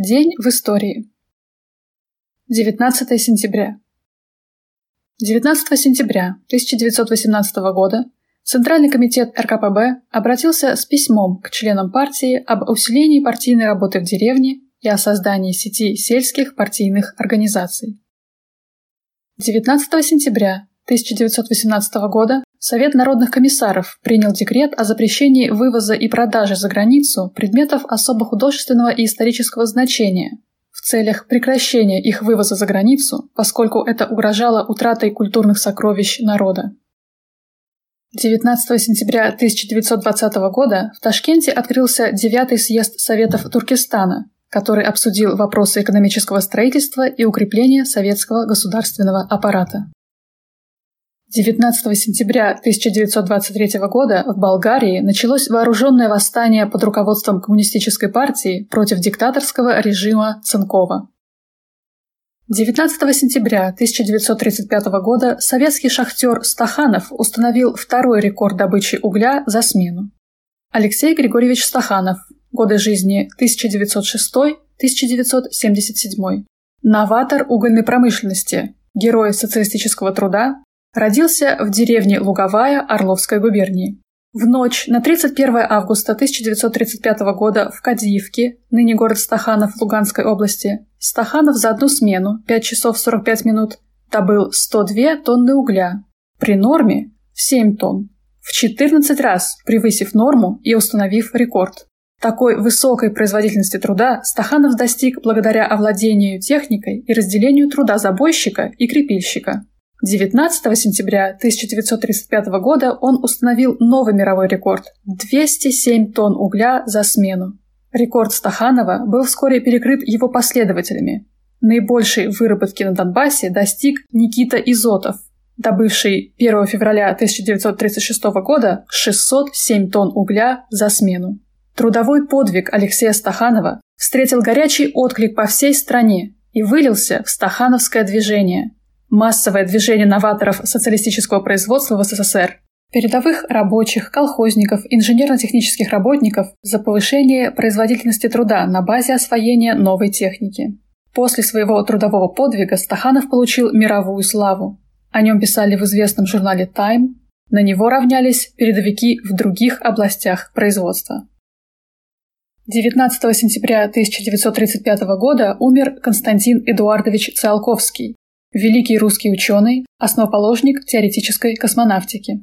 День в истории. 19 сентября. 19 сентября 1918 года Центральный комитет РКПБ обратился с письмом к членам партии об усилении партийной работы в деревне и о создании сети сельских партийных организаций. 19 сентября 1918 года Совет народных комиссаров принял декрет о запрещении вывоза и продажи за границу предметов особо художественного и исторического значения в целях прекращения их вывоза за границу, поскольку это угрожало утратой культурных сокровищ народа. 19 сентября 1920 года в Ташкенте открылся девятый съезд Советов Туркестана, который обсудил вопросы экономического строительства и укрепления советского государственного аппарата. 19 сентября 1923 года в Болгарии началось вооруженное восстание под руководством коммунистической партии против диктаторского режима Ценкова. 19 сентября 1935 года советский шахтер Стаханов установил второй рекорд добычи угля за смену. Алексей Григорьевич Стаханов. Годы жизни 1906-1977. Новатор угольной промышленности. Герой социалистического труда, Родился в деревне Луговая Орловской губернии. В ночь на 31 августа 1935 года в Кадиевке, ныне город Стаханов Луганской области, Стаханов за одну смену, 5 часов 45 минут, добыл 102 тонны угля. При норме в 7 тонн. В 14 раз превысив норму и установив рекорд. Такой высокой производительности труда Стаханов достиг благодаря овладению техникой и разделению труда забойщика и крепильщика. 19 сентября 1935 года он установил новый мировой рекорд – 207 тонн угля за смену. Рекорд Стаханова был вскоре перекрыт его последователями. Наибольшей выработки на Донбассе достиг Никита Изотов, добывший 1 февраля 1936 года 607 тонн угля за смену. Трудовой подвиг Алексея Стаханова встретил горячий отклик по всей стране и вылился в стахановское движение – массовое движение новаторов социалистического производства в СССР, передовых рабочих, колхозников, инженерно-технических работников за повышение производительности труда на базе освоения новой техники. После своего трудового подвига Стаханов получил мировую славу. О нем писали в известном журнале Time, на него равнялись передовики в других областях производства. 19 сентября 1935 года умер Константин Эдуардович Циолковский, Великий русский ученый, основоположник теоретической космонавтики.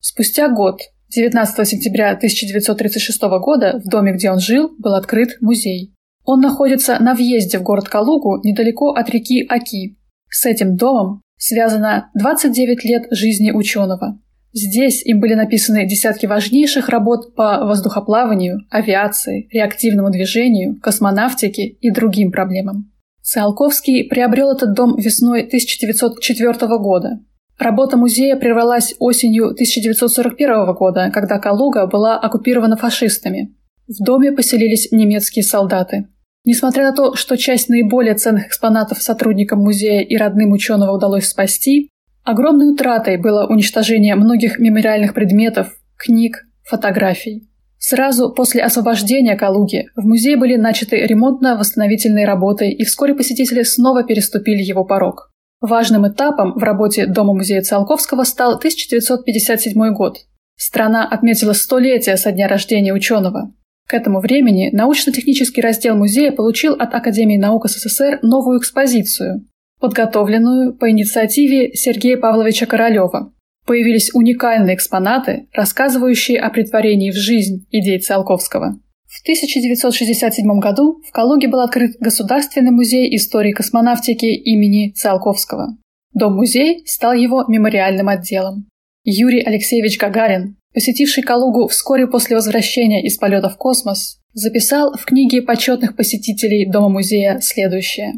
Спустя год, 19 сентября 1936 года, в доме, где он жил, был открыт музей. Он находится на въезде в город Калугу, недалеко от реки Аки. С этим домом связано 29 лет жизни ученого. Здесь им были написаны десятки важнейших работ по воздухоплаванию, авиации, реактивному движению, космонавтике и другим проблемам. Циолковский приобрел этот дом весной 1904 года. Работа музея прервалась осенью 1941 года, когда Калуга была оккупирована фашистами. В доме поселились немецкие солдаты. Несмотря на то, что часть наиболее ценных экспонатов сотрудникам музея и родным ученого удалось спасти, огромной утратой было уничтожение многих мемориальных предметов, книг, фотографий. Сразу после освобождения Калуги в музее были начаты ремонтно-восстановительные работы, и вскоре посетители снова переступили его порог. Важным этапом в работе Дома-музея Циолковского стал 1957 год. Страна отметила столетие со дня рождения ученого. К этому времени научно-технический раздел музея получил от Академии наук СССР новую экспозицию, подготовленную по инициативе Сергея Павловича Королева, появились уникальные экспонаты, рассказывающие о притворении в жизнь идей Циолковского. В 1967 году в Калуге был открыт Государственный музей истории космонавтики имени Циолковского. Дом-музей стал его мемориальным отделом. Юрий Алексеевич Гагарин, посетивший Калугу вскоре после возвращения из полета в космос, записал в книге почетных посетителей Дома-музея следующее.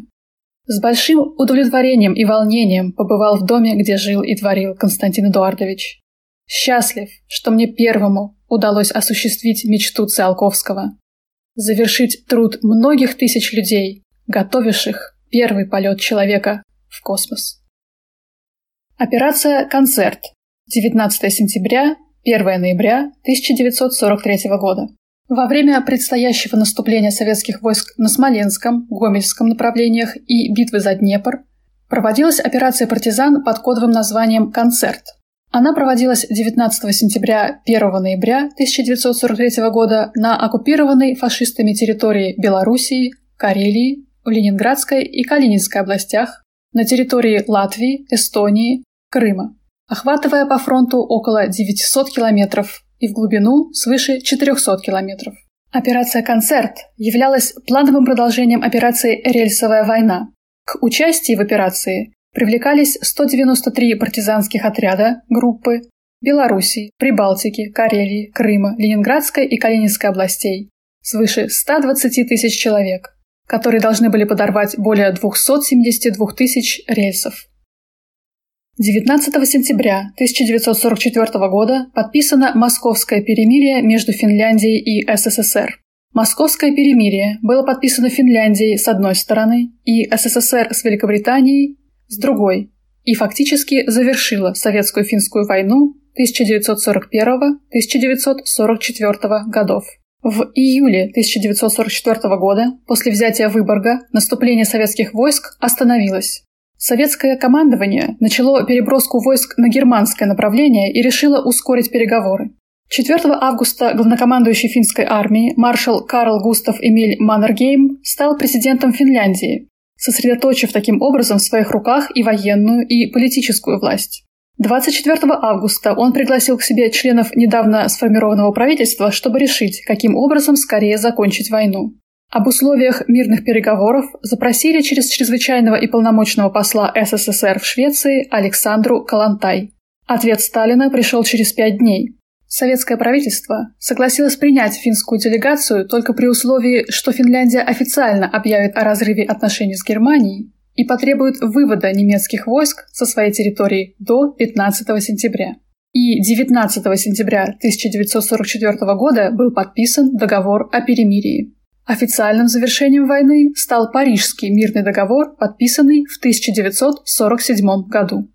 С большим удовлетворением и волнением побывал в доме, где жил и творил Константин Эдуардович. Счастлив, что мне первому удалось осуществить мечту Циолковского. Завершить труд многих тысяч людей, готовивших первый полет человека в космос. Операция «Концерт» 19 сентября 1 ноября 1943 года. Во время предстоящего наступления советских войск на Смоленском, Гомельском направлениях и битвы за Днепр проводилась операция «Партизан» под кодовым названием «Концерт». Она проводилась 19 сентября 1 ноября 1943 года на оккупированной фашистами территории Белоруссии, Карелии, в Ленинградской и Калининской областях, на территории Латвии, Эстонии, Крыма, охватывая по фронту около 900 километров и в глубину свыше 400 километров. Операция «Концерт» являлась плановым продолжением операции «Рельсовая война». К участию в операции привлекались 193 партизанских отряда, группы Белоруссии, Прибалтики, Карелии, Крыма, Ленинградской и Калининской областей, свыше 120 тысяч человек, которые должны были подорвать более 272 тысяч рельсов. 19 сентября 1944 года подписано Московское перемирие между Финляндией и СССР. Московское перемирие было подписано Финляндией с одной стороны и СССР с Великобританией с другой и фактически завершило Советскую-финскую войну 1941-1944 годов. В июле 1944 года, после взятия Выборга, наступление советских войск остановилось. Советское командование начало переброску войск на германское направление и решило ускорить переговоры. 4 августа главнокомандующий финской армии маршал Карл Густав Эмиль Маннергейм стал президентом Финляндии, сосредоточив таким образом в своих руках и военную, и политическую власть. 24 августа он пригласил к себе членов недавно сформированного правительства, чтобы решить, каким образом скорее закончить войну. Об условиях мирных переговоров запросили через чрезвычайного и полномочного посла СССР в Швеции Александру Калантай. Ответ Сталина пришел через пять дней. Советское правительство согласилось принять финскую делегацию только при условии, что Финляндия официально объявит о разрыве отношений с Германией и потребует вывода немецких войск со своей территории до 15 сентября. И 19 сентября 1944 года был подписан договор о перемирии. Официальным завершением войны стал Парижский мирный договор, подписанный в 1947 году.